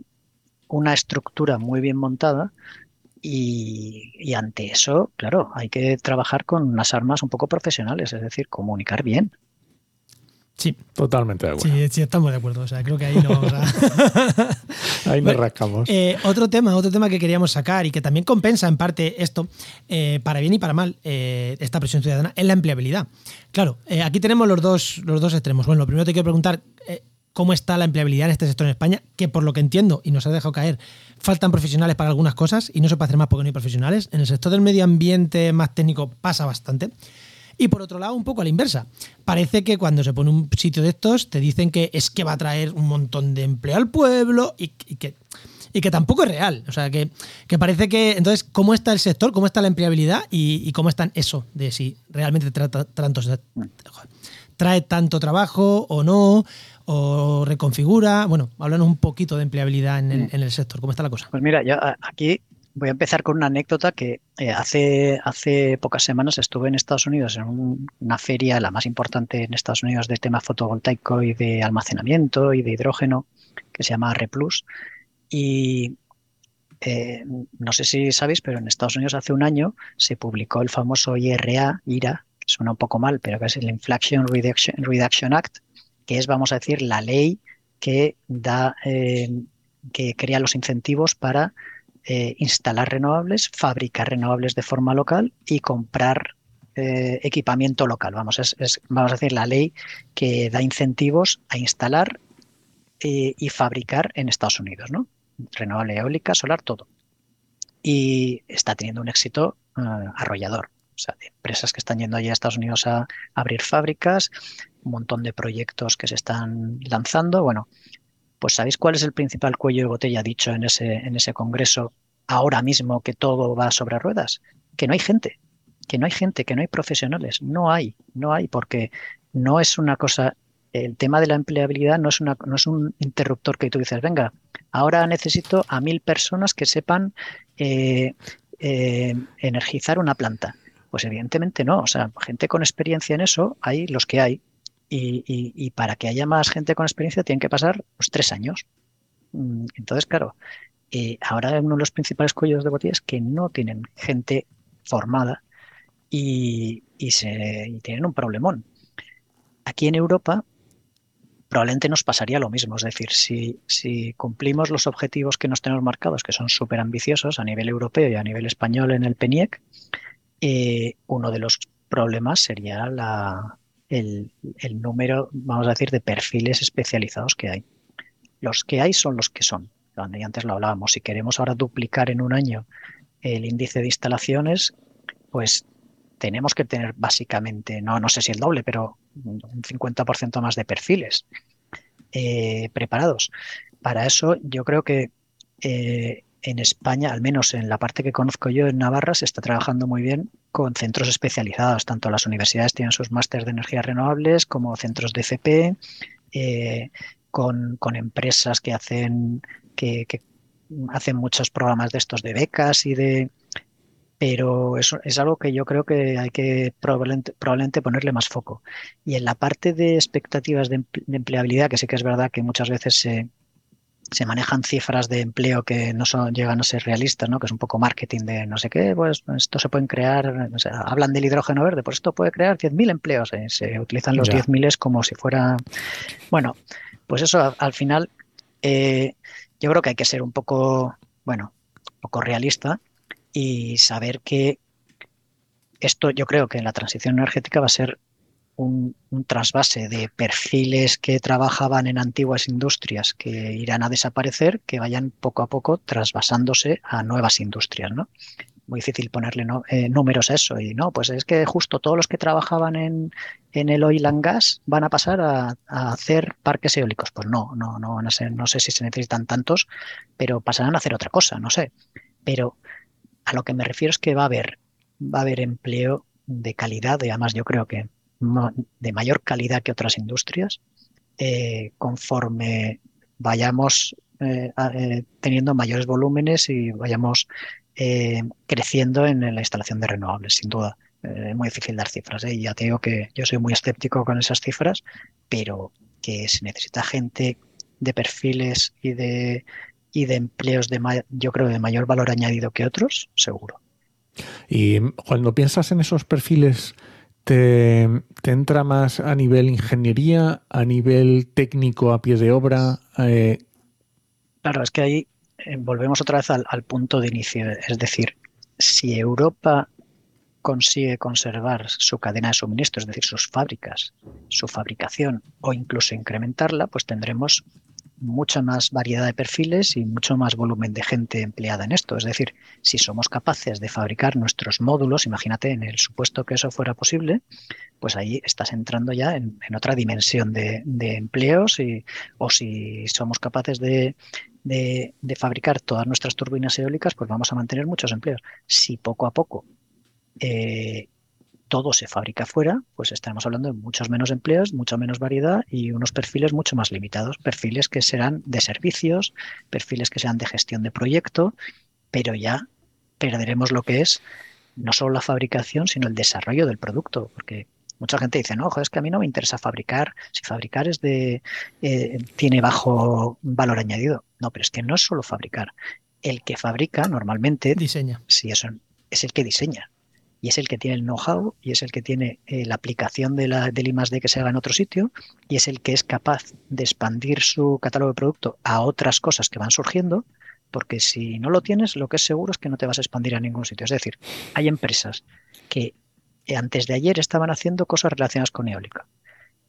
una estructura muy bien montada. Y, y, ante eso, claro, hay que trabajar con unas armas un poco profesionales, es decir, comunicar bien. Sí. Totalmente de acuerdo. Sí, sí, estamos de acuerdo. O sea, creo que ahí no vamos a... *laughs* ahí nos rascamos. Eh, otro tema, otro tema que queríamos sacar y que también compensa en parte esto, eh, para bien y para mal, eh, esta presión ciudadana, es la empleabilidad. Claro, aquí tenemos los dos, los dos extremos. Bueno, lo primero te quiero preguntar cómo está la empleabilidad en este sector en España, que por lo que entiendo y nos ha dejado caer, faltan profesionales para algunas cosas y no se puede hacer más porque no hay profesionales. En el sector del medio ambiente más técnico pasa bastante. Y por otro lado, un poco a la inversa. Parece que cuando se pone un sitio de estos, te dicen que es que va a traer un montón de empleo al pueblo y, y que y que tampoco es real. O sea, que, que, parece que. Entonces, ¿cómo está el sector? ¿Cómo está la empleabilidad? Y, y cómo están eso de si realmente trae tanto, trae tanto trabajo o no, o reconfigura. Bueno, háblanos un poquito de empleabilidad en el, en el sector. ¿Cómo está la cosa? Pues mira, yo aquí Voy a empezar con una anécdota que eh, hace, hace pocas semanas estuve en Estados Unidos en un, una feria, la más importante en Estados Unidos de tema fotovoltaico y de almacenamiento y de hidrógeno, que se llama Replus. Y, eh, no sé si sabéis, pero en Estados Unidos hace un año se publicó el famoso IRA, IRA, que suena un poco mal, pero que es el Inflation Reduction, Act, que es, vamos a decir, la ley que da, eh, que crea los incentivos para eh, instalar renovables, fabricar renovables de forma local y comprar equipamiento local. Vamos, es, vamos a decir, la ley que da incentivos a instalar y fabricar en Estados Unidos, ¿no? renovable eólica, solar, todo. Y está teniendo un éxito eh, arrollador. O sea, de empresas que están yendo allí a Estados Unidos a, abrir fábricas, un montón de proyectos que se están lanzando. Bueno, pues ¿sabéis cuál es el principal cuello de botella dicho en ese, en ese congreso ahora mismo que todo va sobre ruedas? Que no hay gente, que no hay gente, que no hay profesionales. No hay, no hay, porque no es una cosa el tema de la empleabilidad no es, una, no es un interruptor que tú dices, venga, ahora necesito a mil personas que sepan eh, eh, energizar una planta. Pues evidentemente no, o sea, gente con experiencia en eso hay los que hay. Y, para que haya más gente con experiencia tienen que pasar pues, tres años. Mm, entonces, claro, eh, ahora uno de los principales cuellos de botella es que no tienen gente formada y, tienen un problemón. Aquí en Europa probablemente nos pasaría lo mismo. Es decir, si, si cumplimos los objetivos que nos tenemos marcados, que son súper ambiciosos a nivel europeo y a nivel español en el PENIEC, eh, uno de los problemas sería la, el, número, vamos a decir, de perfiles especializados que hay. Los que hay son los que son. Y antes lo hablábamos. Si queremos ahora duplicar en un año el índice de instalaciones, pues tenemos que tener básicamente, no, no sé si el doble, pero un 50% más de perfiles eh, preparados. Para eso yo creo que eh, en España, al menos en la parte que conozco yo en Navarra, se está trabajando muy bien con centros especializados. Tanto las universidades tienen sus másteres de energías renovables como centros de FP, eh, con, empresas que hacen, que hacen muchos programas de estos de becas y de, pero eso es algo que yo creo que hay que probablemente, ponerle más foco. Y en la parte de expectativas de, empleabilidad, que sí que es verdad que muchas veces se, se manejan cifras de empleo que no son, llegan a ser realistas, ¿no? que es un poco marketing de no sé qué, pues esto se pueden crear, hablan del hidrógeno verde, pues esto puede crear 10.000 empleos, ¿eh? se utilizan los 10.000 como si fuera... Bueno, pues eso al, final eh, yo creo que hay que ser un poco, bueno, un poco realista y saber que esto yo creo que en la transición energética va a ser un, trasvase de perfiles que trabajaban en antiguas industrias que irán a desaparecer, que vayan poco a poco trasvasándose a nuevas industrias, ¿no? Muy difícil ponerle eh, números a eso. Y no, pues es que justo todos los que trabajaban en, el oil and gas van a pasar a, hacer parques eólicos. Pues no, no, no van a ser, no sé si se necesitan tantos, pero pasarán a hacer otra cosa, no sé. Pero a lo que me refiero es que va a haber, va a haber empleo de calidad, y además yo creo que de mayor calidad que otras industrias, eh, conforme vayamos eh, eh, teniendo mayores volúmenes y vayamos creciendo en la instalación de renovables, sin duda. es muy difícil dar cifras, y ya te digo que yo soy muy escéptico con esas cifras, pero que se necesita gente de perfiles y de y de empleos de yo creo de mayor valor añadido que otros, seguro. Y cuando piensas en esos perfiles, ¿te, entra más a nivel ingeniería, a nivel técnico, a pie de obra? Eh, claro, es que ahí eh, volvemos otra vez al, al punto de inicio. Es decir, si Europa consigue conservar su cadena de suministro, es decir, sus fábricas, su fabricación o incluso incrementarla, pues tendremos mucha más variedad de perfiles y mucho más volumen de gente empleada en esto. Es decir, si somos capaces de fabricar nuestros módulos, imagínate en el supuesto que eso fuera posible, pues ahí estás entrando ya en, otra dimensión de, empleos y, o si somos capaces de, fabricar todas nuestras turbinas eólicas, pues vamos a mantener muchos empleos. Si poco a poco eh, todo se fabrica fuera, pues estaremos hablando de muchos menos empleos, mucha menos variedad y unos perfiles mucho más limitados. Perfiles que serán de servicios, perfiles que sean de gestión de proyecto, pero ya perderemos lo que es no solo la fabricación, sino el desarrollo del producto, porque mucha gente dice, no, es que a mí no me interesa fabricar, si fabricar es de, eh, tiene bajo valor añadido. No, pero es que no es solo fabricar, el que fabrica normalmente Diseña. Sí, eso es el que diseña. Y es el que tiene el know-how y es el que tiene eh, la aplicación de la, del I+D que se haga en otro sitio y es el que es capaz de expandir su catálogo de producto a otras cosas que van surgiendo, porque si no lo tienes, lo que es seguro es que no te vas a expandir a ningún sitio. Es decir, hay empresas que antes de ayer estaban haciendo cosas relacionadas con eólica.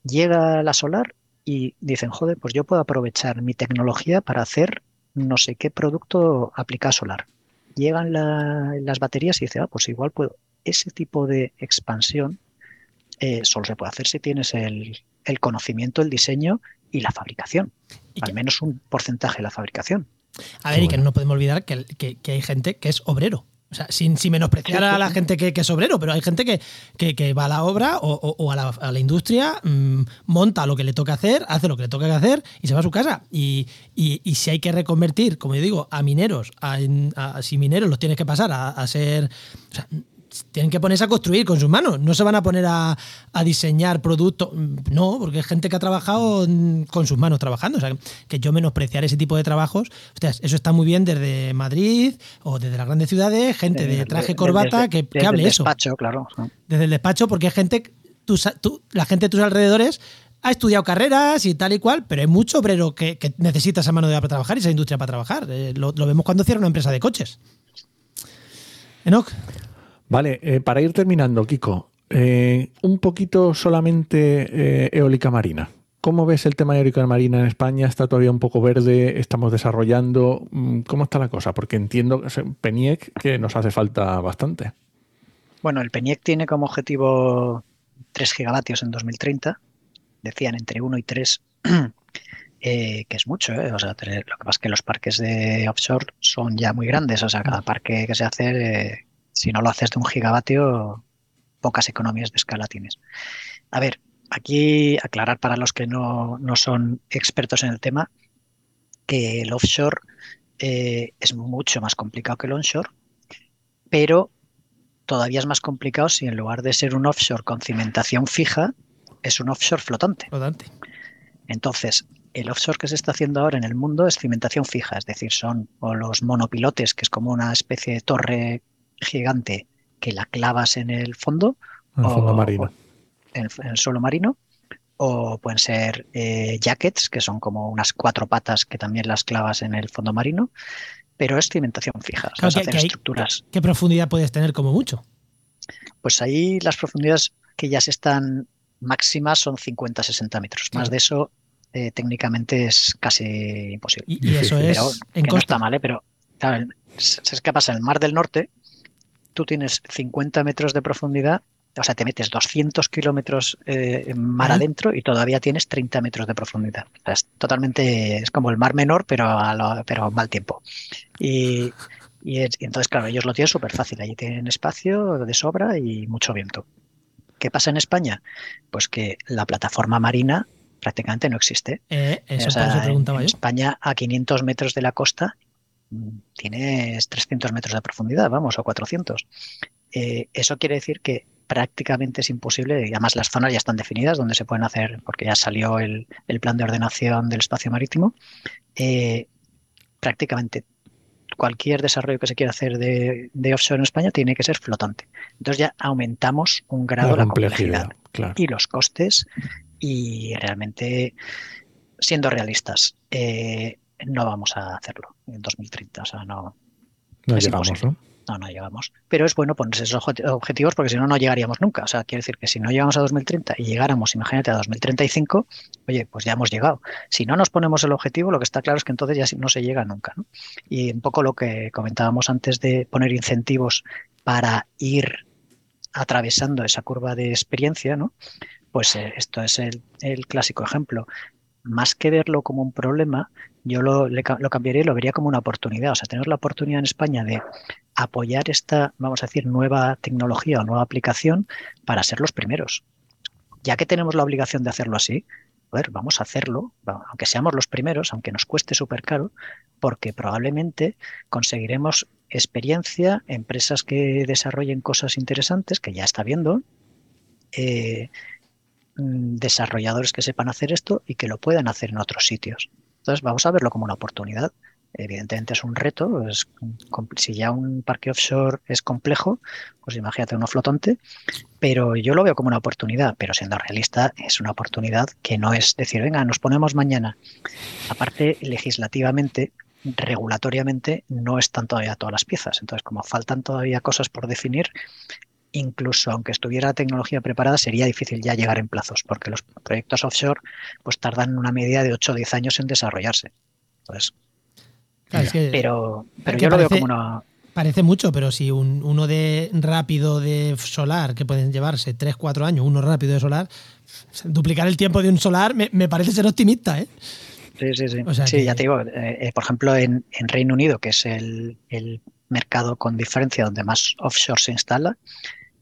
Llega la solar y dicen, joder, pues yo puedo aprovechar mi tecnología para hacer no sé qué producto aplicado solar. Llegan las baterías y dicen, ah, pues igual puedo ese tipo de expansión eh, solo se puede hacer si tienes el, conocimiento, el diseño y la fabricación. al menos un porcentaje de la fabricación. A ver, y que no podemos olvidar que, hay gente que es obrero. O sea, sin, menospreciar a la gente que, es obrero, pero hay gente que, va a la obra o, a, la, industria, mm, monta lo que le toca hacer, hace lo que le toca hacer y se va a su casa. Y, si hay que reconvertir, como yo digo, a mineros, a, si mineros los tienes que pasar a, ser tienen que ponerse a construir con sus manos, no se van a poner a, diseñar productos, no, porque es gente que ha trabajado con sus manos trabajando, o sea, que yo menospreciar ese tipo de trabajos, eso está muy bien desde Madrid o desde las grandes ciudades, gente de traje corbata que, hable eso. Desde el despacho, claro. Desde el despacho, porque hay gente, la gente de tus alrededores ha estudiado carreras y tal y cual, pero hay mucho obrero que, necesita esa mano de obra para trabajar y esa industria para trabajar. Eh, lo, lo, vemos cuando cierra una empresa de coches. Enoch. Vale, eh, para ir terminando, Kiko, eh, un poquito solamente eh, eólica marina. ¿Cómo ves el tema eólica marina en España? ¿Está todavía un poco verde? ¿Estamos desarrollando? Mm, ¿Cómo está la cosa? Porque entiendo PENIEC que nos hace falta bastante. Bueno, el PENIEC tiene como objetivo 3 gigavatios en 2030. Decían entre 1 y 3, *clears throat* que es mucho. O sea, lo que pasa es que los parques de offshore son ya muy grandes. O sea, cada parque que se hace si no lo haces de un gigavatio, pocas economías de escala tienes. A ver, aquí aclarar para los que no, son expertos en el tema que el offshore eh, es mucho más complicado que el onshore, pero todavía es más complicado si en lugar de ser un offshore con cimentación fija, es un offshore flotante. Flotante. Entonces, el offshore que se está haciendo ahora en el mundo es cimentación fija, es decir, son o los monopilotes, que es como una especie de torre gigante que la clavas en el fondo. En el fondo marino. En, el suelo marino. O pueden ser eh, jackets, que son como unas cuatro patas que también las clavas en el fondo marino. Pero es cimentación fija. estructuras. ¿Qué profundidad puedes tener como mucho? Pues ahí las profundidades que ya se están máximas son 50-60 metros. Más de eso eh, técnicamente es casi imposible. Y, eso es en que no está mal, ¿eh? pero ¿sabes qué pasa? En el Mar del Norte tú tienes 50 metros de profundidad, o sea, te metes 200 kilómetros eh, mar adentro y todavía tienes 30 metros de profundidad. es totalmente, es como el mar menor, pero a, pero mal tiempo. Y, entonces, claro, ellos lo tienen súper fácil. Allí tienen espacio de sobra y mucho viento. ¿Qué pasa en España? Pues que la plataforma marina prácticamente no existe. Eh, eso preguntaba en España, a 500 metros de la costa, tienes 300 metros de profundidad, vamos, o 400. Eh, eso quiere decir que prácticamente es imposible, y además las zonas ya están definidas donde se pueden hacer, porque ya salió el, plan de ordenación del espacio marítimo, eh, prácticamente cualquier desarrollo que se quiera hacer de, offshore en España tiene que ser flotante. Entonces ya aumentamos un grado la, complejidad y los costes y realmente, siendo realistas, eh, no vamos a hacerlo en 2030. O sea, no. No llegamos, ¿no? No, no llegamos. Pero es bueno ponerse esos objetivos porque si no, no llegaríamos nunca. O sea, quiere decir que si no llegamos a 2030 y llegáramos, imagínate, a 2035, oye, pues ya hemos llegado. Si no nos ponemos el objetivo, lo que está claro es que entonces ya no se llega nunca. ¿no? Y un poco lo que comentábamos antes de poner incentivos para ir atravesando esa curva de experiencia, ¿no? Pues eh, esto es el, el clásico ejemplo más que verlo como un problema, yo lo, lo cambiaría y lo vería como una oportunidad. O sea, tener la oportunidad en España de apoyar esta, vamos a decir, nueva tecnología o nueva aplicación para ser los primeros. Ya que tenemos la obligación de hacerlo así, a ver, vamos a hacerlo, aunque seamos los primeros, aunque nos cueste súper caro, porque probablemente conseguiremos experiencia, empresas que desarrollen cosas interesantes, que ya está viendo, eh, desarrolladores que sepan hacer esto y que lo puedan hacer en otros sitios. Entonces vamos a verlo como una oportunidad. Evidentemente es un reto. si ya un parque offshore es complejo, pues imagínate uno flotante. Pero yo lo veo como una oportunidad, pero siendo realista, es una oportunidad que no es decir, venga, nos ponemos mañana. Aparte, legislativamente, regulatoriamente, no están todavía todas las piezas. Entonces, como faltan todavía cosas por definir, incluso aunque estuviera la tecnología preparada, sería difícil ya llegar en plazos, porque los proyectos offshore pues tardan una media de 8 o 10 años en desarrollarse. Entonces, pero pero yo lo veo como una... Parece mucho, pero si un, uno de rápido de solar, que pueden llevarse 3, 4 años, uno rápido de solar, duplicar el tiempo de un solar me, parece ser optimista, ¿eh? Sí, sí, sí. sí, ya te digo, eh, eh, por ejemplo, en, Reino Unido, que es el, el mercado con diferencia donde más offshore se instala,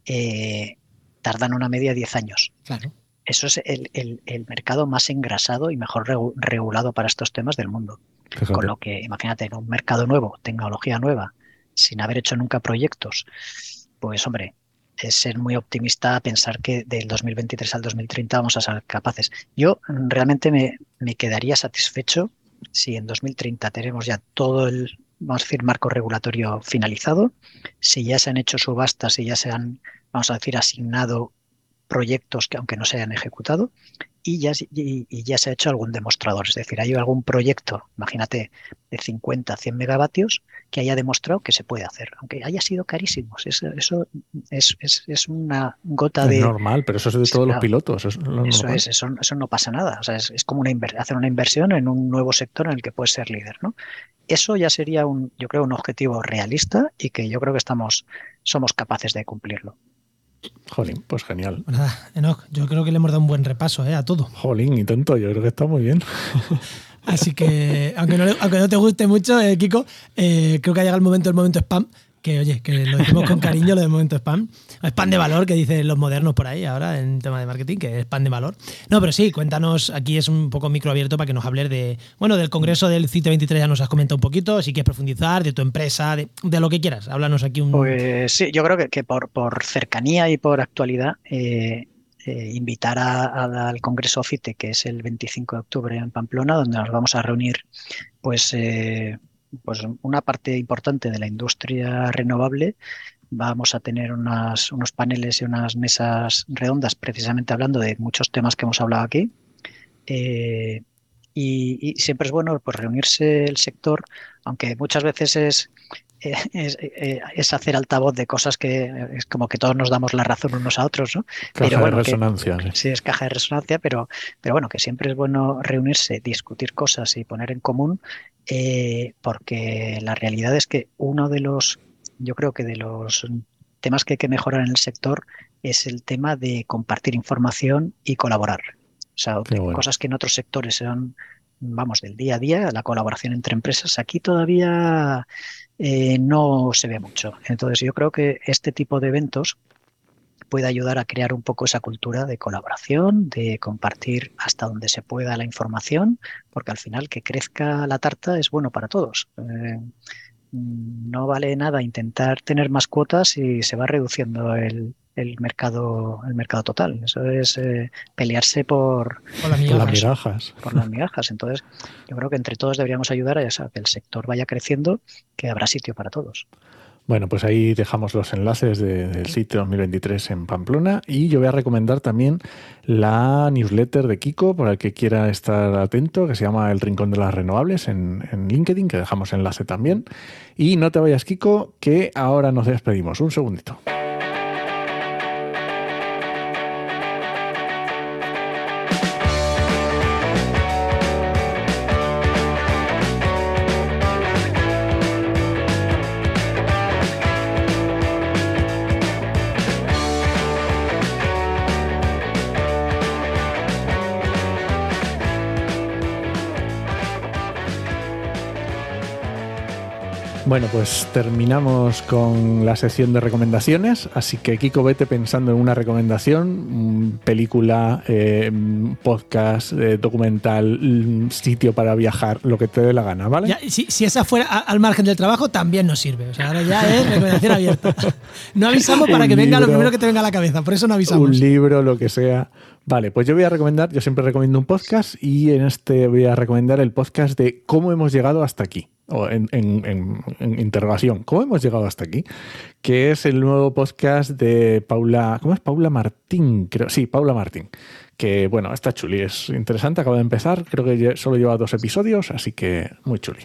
eh, tardan una media de 10 años. Claro. Eso es el, mercado más engrasado y mejor regulado para estos temas del mundo. Con lo que, imagínate, un mercado nuevo, tecnología nueva, sin haber hecho nunca proyectos, pues hombre, es ser muy optimista pensar que del 2023 al 2030 vamos a ser capaces. Yo realmente me, me quedaría satisfecho si en 2030 tenemos ya todo el, vamos a decir, marco regulatorio finalizado, si ya se han hecho subastas, si ya se han, vamos a decir, asignado proyectos que aunque no se hayan ejecutado y ya, y, ya se ha hecho algún demostrador. Es decir, hay algún proyecto, imagínate, de 50, 100 megavatios que haya demostrado que se puede hacer, aunque haya sido carísimo. Eso, eso es, es, una gota de... Es normal, pero eso es de todos los pilotos. Eso, es, eso, eso, no pasa nada. O sea, es, como una hacer una inversión en un nuevo sector en el que puedes ser líder. ¿no? Eso ya sería, un, yo creo, un objetivo realista y que yo creo que estamos, somos capaces de cumplirlo. Jolín, pues genial. Pues Enoch, yo creo que le hemos dado un buen repaso ¿eh? a todo. Jolín, y tanto, yo creo que está muy bien. Así que, aunque no, aunque no te guste mucho, eh, Kiko, eh, creo que ha llegado el momento, el momento spam que oye, que lo decimos con cariño lo de momento spam. Spam de valor que dicen los modernos por ahí ahora en tema de marketing, que es spam de valor. No, pero sí, cuéntanos, aquí es un poco micro abierto para que nos hables de, bueno, del congreso del CITE 23 ya nos has comentado un poquito, si quieres profundizar, de tu empresa, de, lo que quieras. Háblanos aquí un... Pues sí, yo creo que, por, cercanía y por actualidad, eh, eh, invitar al Congreso FITE, que es el 25 de octubre en Pamplona, donde nos vamos a reunir pues eh, pues una parte importante de la industria renovable. Vamos a tener unas, unos paneles y unas mesas redondas precisamente hablando de muchos temas que hemos hablado aquí. Eh, y, siempre es bueno pues, reunirse el sector, aunque muchas veces es, eh, eh, es, hacer altavoz de cosas que es como que todos nos damos la razón unos a otros, ¿no? Caja de resonancia. sí. es caja de resonancia, pero, pero bueno, que siempre es bueno reunirse, discutir cosas y poner en común eh, porque la realidad es que uno de los, yo creo que de los temas que hay que mejorar en el sector es el tema de compartir información y colaborar. O sea, cosas que en otros sectores son, vamos, del día a día, la colaboración entre empresas, aquí todavía eh, no se ve mucho. Entonces yo creo que este tipo de eventos puede ayudar a crear un poco esa cultura de colaboración, de compartir hasta donde se pueda la información, porque al final que crezca la tarta es bueno para todos. Eh, no vale nada intentar tener más cuotas si se va reduciendo el, mercado el mercado total. Eso es eh, pelearse por, las migajas. Por las migajas. Entonces, yo creo que entre todos deberíamos ayudar a que el sector vaya creciendo, que habrá sitio para todos. Bueno, pues ahí dejamos los enlaces del sitio 2023 en Pamplona y yo voy a recomendar también la newsletter de Kiko para el que quiera estar atento, que se llama El Rincón de las Renovables en, en LinkedIn, que dejamos enlace también. Y no te vayas, Kiko, que ahora nos despedimos. Un segundito. Bueno, pues terminamos con la sección de recomendaciones, así que Kiko, vete pensando en una recomendación, película, eh, podcast, eh, documental, sitio para viajar, lo que te dé la gana, ¿vale? si, esa fuera al margen del trabajo, también nos sirve. O sea, ahora ya es recomendación abierta. *laughs* No avisamos para que venga lo primero que te venga a la cabeza, por eso no avisamos. Un libro, lo que sea. Vale, pues yo voy a recomendar, yo siempre recomiendo un podcast y en este voy a recomendar el podcast de cómo hemos llegado hasta aquí. O en, interrogación, ¿cómo hemos llegado hasta aquí? Que es el nuevo podcast de Paula, ¿cómo es? Paula Martín, creo, sí, Paula Martín. Que bueno, está chuli, es interesante, acaba de empezar, creo que solo lleva dos episodios, así que muy chuli.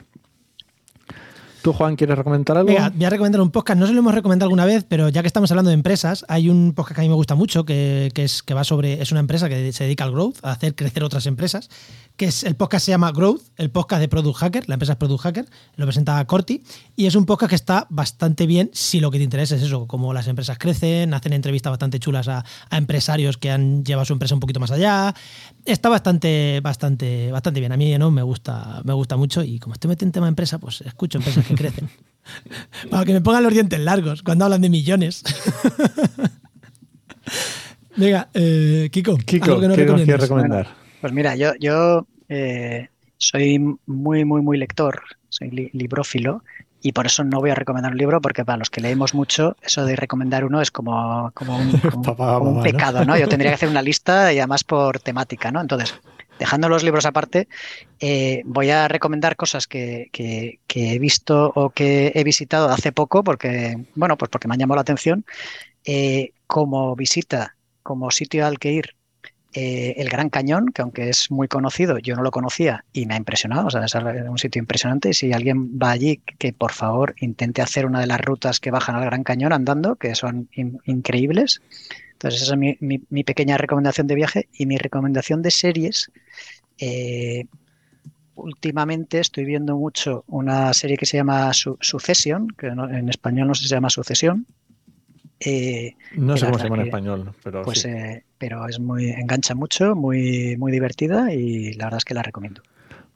¿Tú, Juan, quieres recomendar algo? voy a recomendar un podcast. No se lo hemos recomendado alguna vez, pero ya que estamos hablando de empresas, hay un podcast que a mí me gusta mucho, que, es, que va sobre. Es una empresa que se dedica al growth, a hacer crecer otras empresas. Que es el podcast se llama Growth, el podcast de Product Hacker. La empresa es Product Hacker, lo presenta Corti. Y es un podcast que está bastante bien si lo que te interesa es eso, cómo las empresas crecen, hacen entrevistas bastante chulas a empresarios que han llevado su empresa un poquito más allá. Está bastante, bastante, bastante bien. A mí no me gusta, me gusta mucho. Y como estoy metiendo en tema de empresa, pues escucho empresas crecen. *laughs* Para que me pongan los dientes largos cuando hablan de millones. *laughs* Venga, eh, Kiko, Kiko ¿qué nos quieres recomendar? pues mira, yo, yo eh, soy muy, muy, muy lector, soy librófilo y por eso no voy a recomendar un libro porque para los que leemos mucho, eso de recomendar uno es como, como un, *laughs* pecado, ¿no? Yo tendría que hacer una lista y además por temática, ¿no? Entonces, dejando los libros aparte, eh, voy a recomendar cosas que, he visto o que he visitado hace poco, porque, bueno, pues porque me han llamado la atención. Eh, como visita, como sitio al que ir, eh, el Gran Cañón, que aunque es muy conocido, yo no lo conocía y me ha impresionado. O sea, es un sitio impresionante. Y si alguien va allí, que por favor intente hacer una de las rutas que bajan al Gran Cañón andando, que son increíbles. Entonces, esa es mi, pequeña recomendación de viaje y mi recomendación de series. Eh, últimamente estoy viendo mucho una serie que se llama Sucesión, que en español no se llama Sucesión. Eh, no sé cómo se llama en español, pero pues, eh, pero es muy engancha mucho, muy muy divertida y la verdad es que la recomiendo.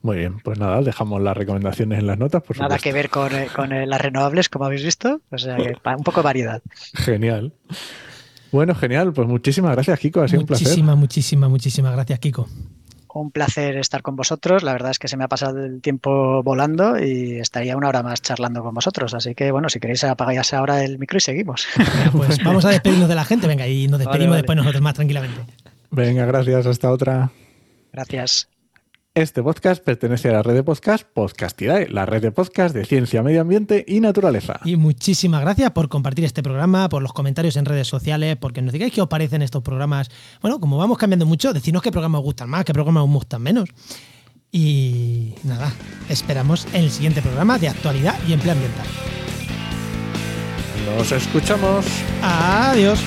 Muy bien, pues nada, dejamos las recomendaciones en las notas. Por nada que ver con, con, las renovables, como habéis visto, o sea, un poco de variedad. *laughs* Genial. Bueno, genial. Pues muchísimas gracias, Kiko. Ha sido un placer. Muchísimas, muchísimas, muchísimas gracias, Kiko. Un placer estar con vosotros. La verdad es que se me ha pasado el tiempo volando y estaría una hora más charlando con vosotros. Así que, bueno, si queréis apagáis ahora el micro y seguimos. *laughs* Pues vamos a despedirnos de la gente. Venga, y nos despedimos después nosotros más tranquilamente. Venga, gracias. Hasta otra. Gracias. Este podcast pertenece a la red de podcast Podcastidae, la red de podcast de ciencia, medio ambiente y naturaleza. Y muchísimas gracias por compartir este programa, por los comentarios en redes sociales, porque nos digáis qué os parecen estos programas. Bueno, como vamos cambiando mucho, decirnos qué programas os gustan más, qué programas os gustan menos. Y nada, esperamos el siguiente programa de actualidad y empleo ambiental. Nos escuchamos. Adiós.